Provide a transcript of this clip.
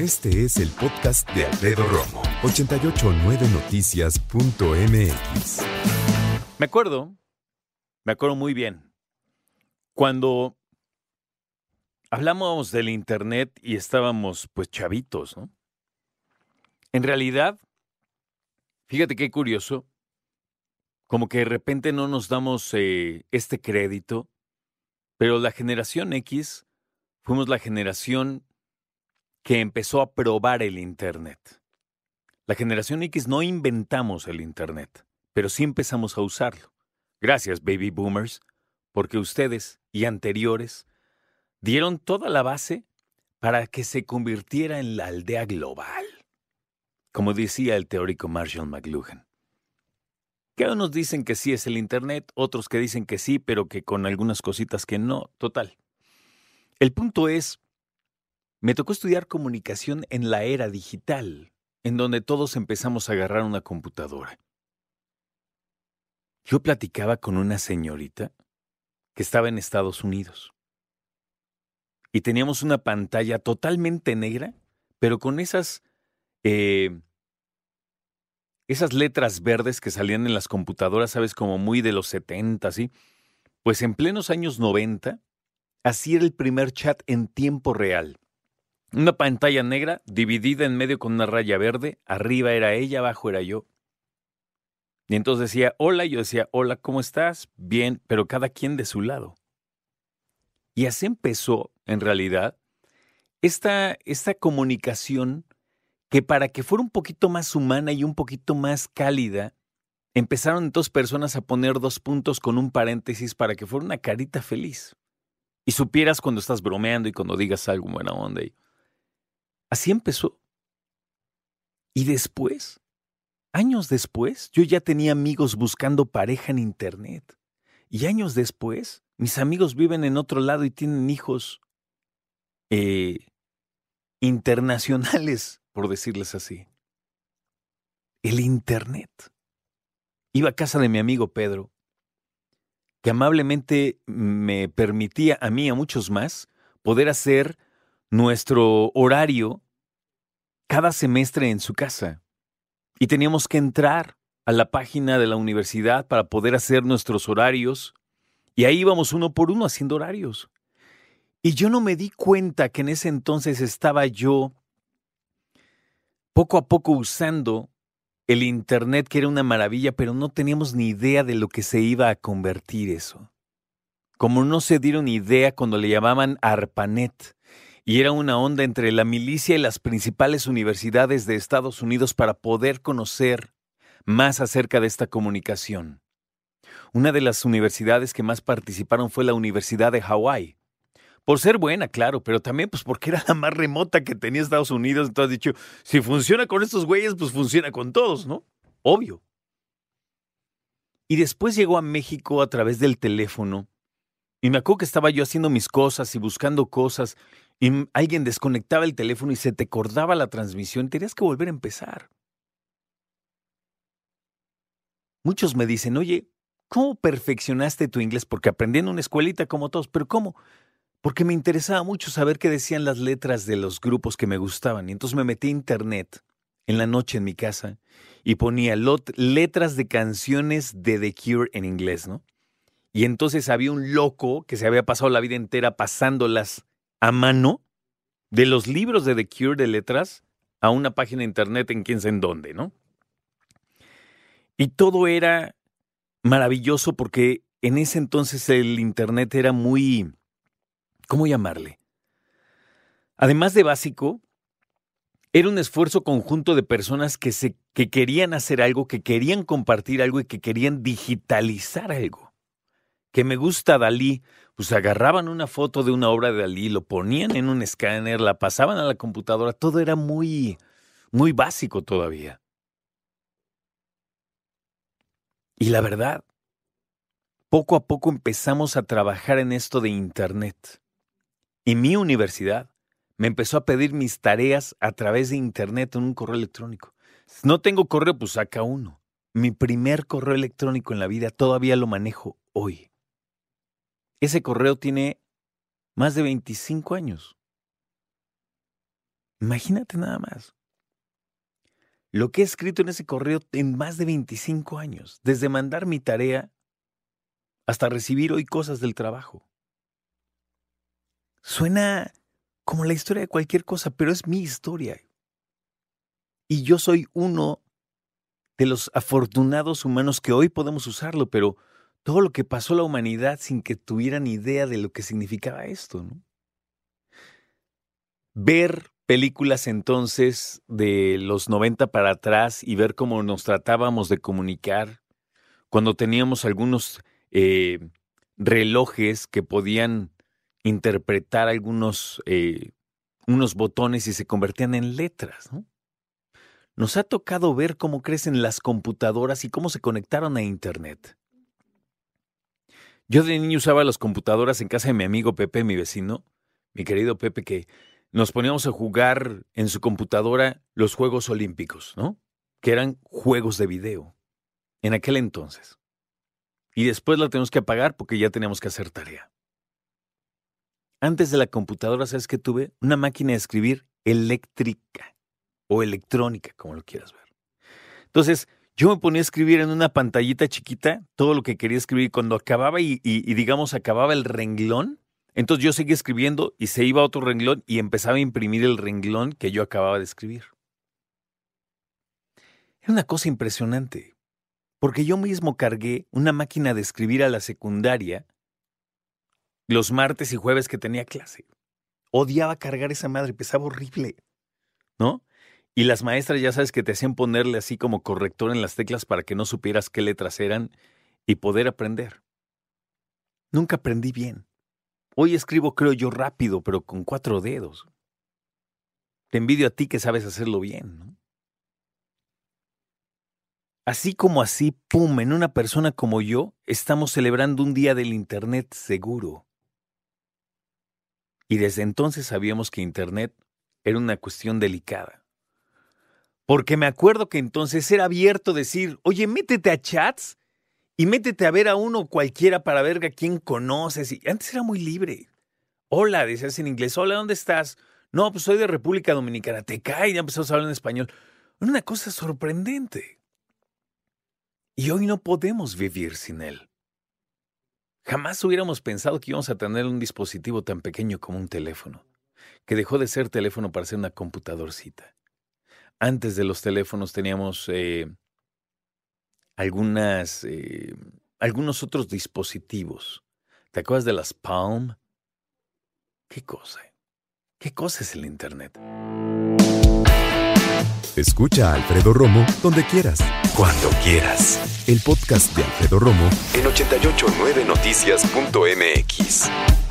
Este es el podcast de Alfredo Romo, 889noticias.mx. Me acuerdo, me acuerdo muy bien, cuando hablamos del Internet y estábamos pues chavitos, ¿no? En realidad, fíjate qué curioso, como que de repente no nos damos eh, este crédito, pero la generación X fuimos la generación que empezó a probar el Internet. La generación X no inventamos el Internet, pero sí empezamos a usarlo. Gracias, baby boomers, porque ustedes y anteriores dieron toda la base para que se convirtiera en la aldea global, como decía el teórico Marshall McLuhan. Que unos dicen que sí es el Internet, otros que dicen que sí, pero que con algunas cositas que no, total. El punto es, me tocó estudiar comunicación en la era digital, en donde todos empezamos a agarrar una computadora. Yo platicaba con una señorita que estaba en Estados Unidos. Y teníamos una pantalla totalmente negra, pero con esas, eh, esas letras verdes que salían en las computadoras, sabes, como muy de los 70, ¿sí? Pues en plenos años 90, así era el primer chat en tiempo real. Una pantalla negra dividida en medio con una raya verde, arriba era ella, abajo era yo. Y entonces decía, hola, yo decía, hola, ¿cómo estás? Bien, pero cada quien de su lado. Y así empezó, en realidad, esta, esta comunicación que para que fuera un poquito más humana y un poquito más cálida, empezaron dos personas a poner dos puntos con un paréntesis para que fuera una carita feliz. Y supieras cuando estás bromeando y cuando digas algo buena onda. Y Así empezó. Y después, años después, yo ya tenía amigos buscando pareja en Internet. Y años después, mis amigos viven en otro lado y tienen hijos eh, internacionales, por decirles así. El Internet. Iba a casa de mi amigo Pedro, que amablemente me permitía a mí y a muchos más poder hacer nuestro horario cada semestre en su casa. Y teníamos que entrar a la página de la universidad para poder hacer nuestros horarios. Y ahí íbamos uno por uno haciendo horarios. Y yo no me di cuenta que en ese entonces estaba yo poco a poco usando el Internet, que era una maravilla, pero no teníamos ni idea de lo que se iba a convertir eso. Como no se dieron idea cuando le llamaban ARPANET, y era una onda entre la milicia y las principales universidades de Estados Unidos para poder conocer más acerca de esta comunicación. Una de las universidades que más participaron fue la Universidad de Hawái. Por ser buena, claro, pero también pues porque era la más remota que tenía Estados Unidos. Entonces dicho, si funciona con estos güeyes, pues funciona con todos, ¿no? Obvio. Y después llegó a México a través del teléfono. Y me acuerdo que estaba yo haciendo mis cosas y buscando cosas y alguien desconectaba el teléfono y se te cortaba la transmisión, tenías que volver a empezar. Muchos me dicen, oye, ¿cómo perfeccionaste tu inglés? Porque aprendí en una escuelita como todos, pero ¿cómo? Porque me interesaba mucho saber qué decían las letras de los grupos que me gustaban. Y entonces me metí a internet en la noche en mi casa y ponía letras de canciones de The Cure en inglés, ¿no? Y entonces había un loco que se había pasado la vida entera pasándolas a mano de los libros de The Cure de letras a una página de internet en quién sé en dónde, ¿no? Y todo era maravilloso porque en ese entonces el internet era muy, ¿cómo llamarle? Además de básico, era un esfuerzo conjunto de personas que, se, que querían hacer algo, que querían compartir algo y que querían digitalizar algo que me gusta Dalí, pues agarraban una foto de una obra de Dalí, lo ponían en un escáner, la pasaban a la computadora, todo era muy, muy básico todavía. Y la verdad, poco a poco empezamos a trabajar en esto de Internet. Y mi universidad me empezó a pedir mis tareas a través de Internet en un correo electrónico. No tengo correo, pues saca uno. Mi primer correo electrónico en la vida todavía lo manejo hoy. Ese correo tiene más de 25 años. Imagínate nada más. Lo que he escrito en ese correo en más de 25 años, desde mandar mi tarea hasta recibir hoy cosas del trabajo. Suena como la historia de cualquier cosa, pero es mi historia. Y yo soy uno de los afortunados humanos que hoy podemos usarlo, pero todo lo que pasó la humanidad sin que tuvieran idea de lo que significaba esto, ¿no? Ver películas entonces de los 90 para atrás y ver cómo nos tratábamos de comunicar, cuando teníamos algunos eh, relojes que podían interpretar algunos eh, unos botones y se convertían en letras. ¿no? Nos ha tocado ver cómo crecen las computadoras y cómo se conectaron a Internet. Yo de niño usaba las computadoras en casa de mi amigo Pepe, mi vecino, mi querido Pepe, que nos poníamos a jugar en su computadora los Juegos Olímpicos, ¿no? Que eran juegos de video, en aquel entonces. Y después la tenemos que apagar porque ya teníamos que hacer tarea. Antes de la computadora, ¿sabes qué tuve? Una máquina de escribir eléctrica o electrónica, como lo quieras ver. Entonces, yo me ponía a escribir en una pantallita chiquita todo lo que quería escribir. Cuando acababa y, digamos, acababa el renglón, entonces yo seguía escribiendo y se iba a otro renglón y empezaba a imprimir el renglón que yo acababa de escribir. Era una cosa impresionante, porque yo mismo cargué una máquina de escribir a la secundaria los martes y jueves que tenía clase. Odiaba cargar esa madre, pesaba horrible, ¿no? Y las maestras ya sabes que te hacían ponerle así como corrector en las teclas para que no supieras qué letras eran y poder aprender. Nunca aprendí bien. Hoy escribo, creo yo, rápido, pero con cuatro dedos. Te envidio a ti que sabes hacerlo bien. ¿no? Así como así, pum, en una persona como yo, estamos celebrando un día del Internet seguro. Y desde entonces sabíamos que Internet era una cuestión delicada. Porque me acuerdo que entonces era abierto decir, oye, métete a chats y métete a ver a uno cualquiera para ver a quién conoces. Y antes era muy libre. Hola, decías en inglés. Hola, ¿dónde estás? No, pues soy de República Dominicana. Te cae, ya empezamos a hablar en español. Una cosa sorprendente. Y hoy no podemos vivir sin él. Jamás hubiéramos pensado que íbamos a tener un dispositivo tan pequeño como un teléfono, que dejó de ser teléfono para ser una computadorcita. Antes de los teléfonos teníamos eh, algunas, eh, algunos otros dispositivos. ¿Te acuerdas de las Palm? ¿Qué cosa? ¿Qué cosa es el Internet? Escucha a Alfredo Romo donde quieras. Cuando quieras. El podcast de Alfredo Romo en 889noticias.mx.